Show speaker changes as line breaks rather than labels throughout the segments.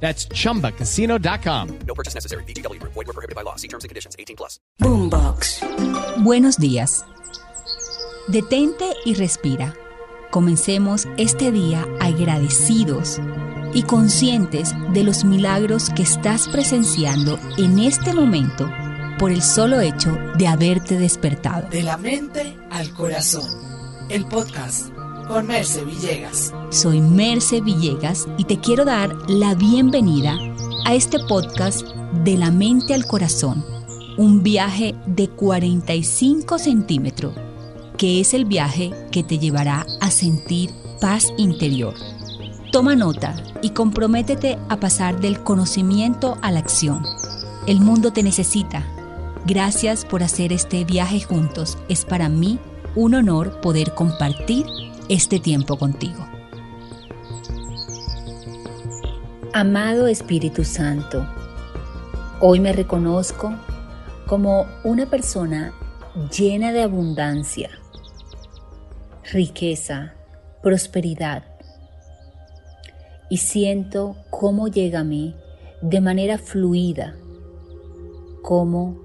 That's chumbacasino.com.
No purchase necessary. BGW. Void were prohibited by law. See terms and conditions. 18 plus.
Boombox.
Buenos días. Detente y respira. Comencemos este día agradecidos y conscientes de los milagros que estás presenciando en este momento por el solo hecho de haberte despertado.
De la mente al corazón. El podcast con Merce Villegas.
Soy Merce Villegas y te quiero dar la bienvenida a este podcast de la mente al corazón, un viaje de 45 centímetros, que es el viaje que te llevará a sentir paz interior. Toma nota y comprométete a pasar del conocimiento a la acción. El mundo te necesita. Gracias por hacer este viaje juntos. Es para mí un honor poder compartir este tiempo contigo. Amado Espíritu Santo, hoy me reconozco como una persona llena de abundancia, riqueza, prosperidad y siento cómo llega a mí de manera fluida, cómo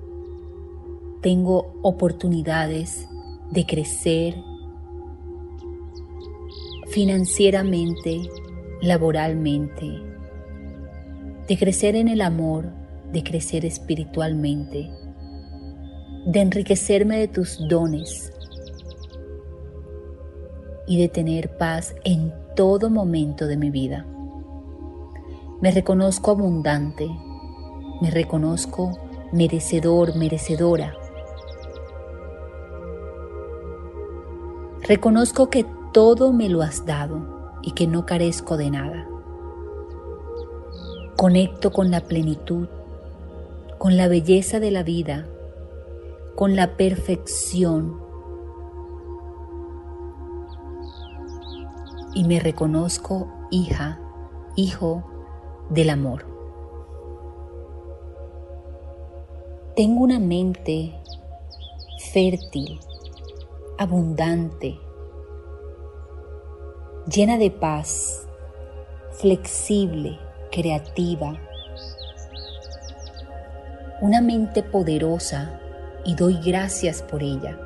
tengo oportunidades de crecer financieramente, laboralmente, de crecer en el amor, de crecer espiritualmente, de enriquecerme de tus dones y de tener paz en todo momento de mi vida. Me reconozco abundante, me reconozco merecedor, merecedora. Reconozco que todo me lo has dado y que no carezco de nada. Conecto con la plenitud, con la belleza de la vida, con la perfección y me reconozco hija, hijo del amor. Tengo una mente fértil, abundante, llena de paz, flexible, creativa, una mente poderosa y doy gracias por ella,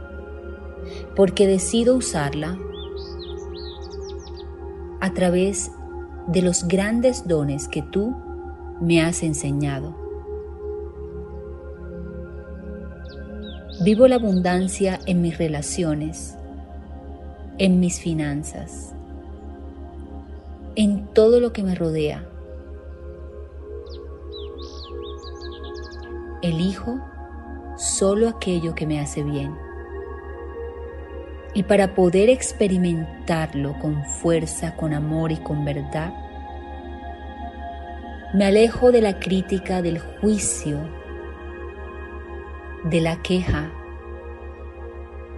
porque decido usarla a través de los grandes dones que tú me has enseñado. Vivo la abundancia en mis relaciones, en mis finanzas, en todo lo que me rodea. Elijo solo aquello que me hace bien. Y para poder experimentarlo con fuerza, con amor y con verdad, me alejo de la crítica, del juicio, de la queja,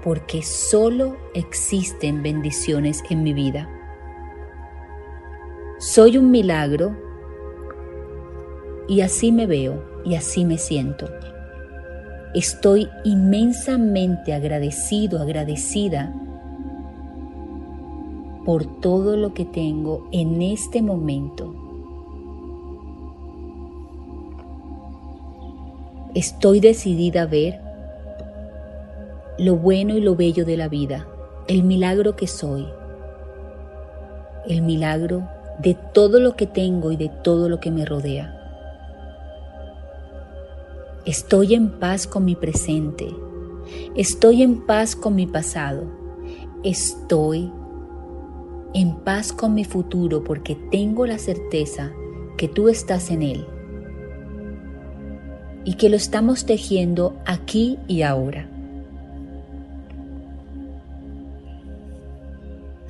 porque solo existen bendiciones en mi vida. Soy un milagro y así me veo y así me siento. Estoy inmensamente agradecido, agradecida por todo lo que tengo en este momento. Estoy decidida a ver lo bueno y lo bello de la vida, el milagro que soy, el milagro de todo lo que tengo y de todo lo que me rodea. Estoy en paz con mi presente. Estoy en paz con mi pasado. Estoy en paz con mi futuro porque tengo la certeza que tú estás en él y que lo estamos tejiendo aquí y ahora.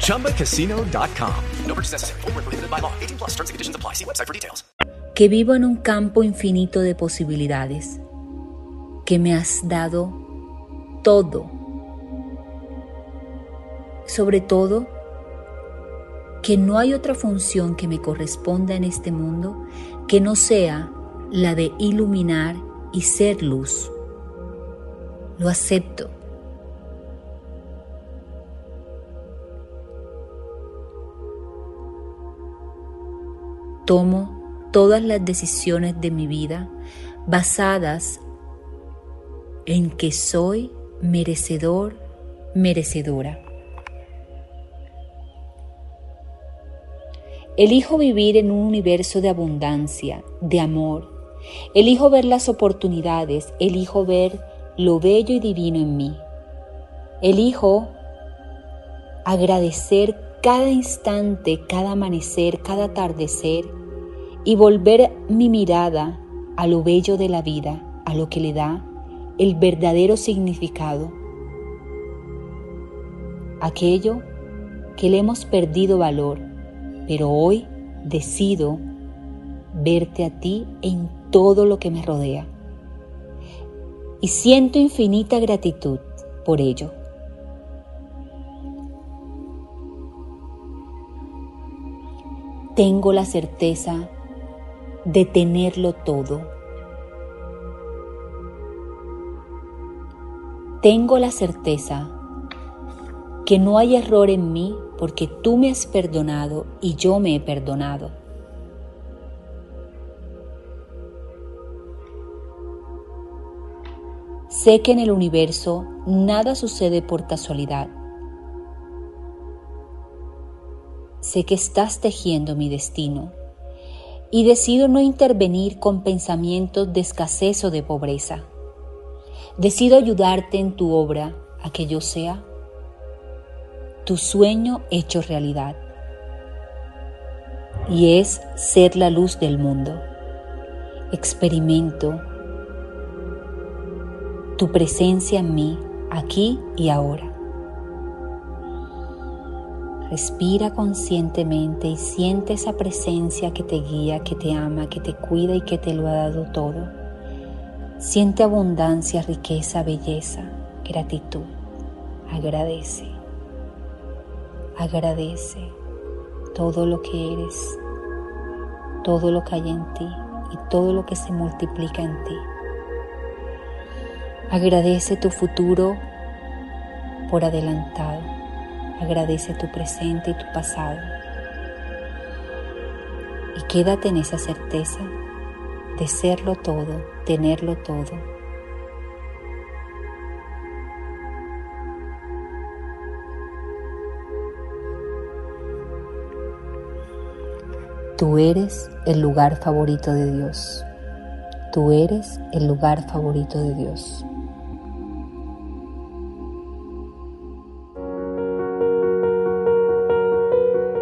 ChumbaCasino.com. No purchase necessary. Full prohibited by law. 18 plus terms and conditions apply. See website for details.
Que vivo en un campo infinito de posibilidades. Que me has dado todo. Sobre todo, que no hay otra función que me corresponda en este mundo que no sea la de iluminar y ser luz. Lo acepto. Tomo todas las decisiones de mi vida basadas en que soy merecedor, merecedora. Elijo vivir en un universo de abundancia, de amor. Elijo ver las oportunidades, elijo ver lo bello y divino en mí. Elijo agradecer cada instante, cada amanecer, cada atardecer y volver mi mirada a lo bello de la vida, a lo que le da el verdadero significado. Aquello que le hemos perdido valor pero hoy decido verte a ti en todo lo que me rodea. Y siento infinita gratitud por ello. Tengo la certeza de tenerlo todo. Tengo la certeza que no hay error en mí porque tú me has perdonado y yo me he perdonado. Sé que en el universo nada sucede por casualidad. Sé que estás tejiendo mi destino y decido no intervenir con pensamientos de escasez o de pobreza. Decido ayudarte en tu obra a que yo sea tu sueño hecho realidad. Y es ser la luz del mundo. Experimento tu presencia en mí, aquí y ahora. Respira conscientemente y siente esa presencia que te guía, que te ama, que te cuida y que te lo ha dado todo. Siente abundancia, riqueza, belleza, gratitud. Agradece. Agradece todo lo que eres, todo lo que hay en ti y todo lo que se multiplica en ti. Agradece tu futuro por adelantado. Agradece tu presente y tu pasado. Y quédate en esa certeza de serlo todo, tenerlo todo Tú eres el lugar favorito de Dios. Tú eres el lugar favorito de Dios.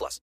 plus.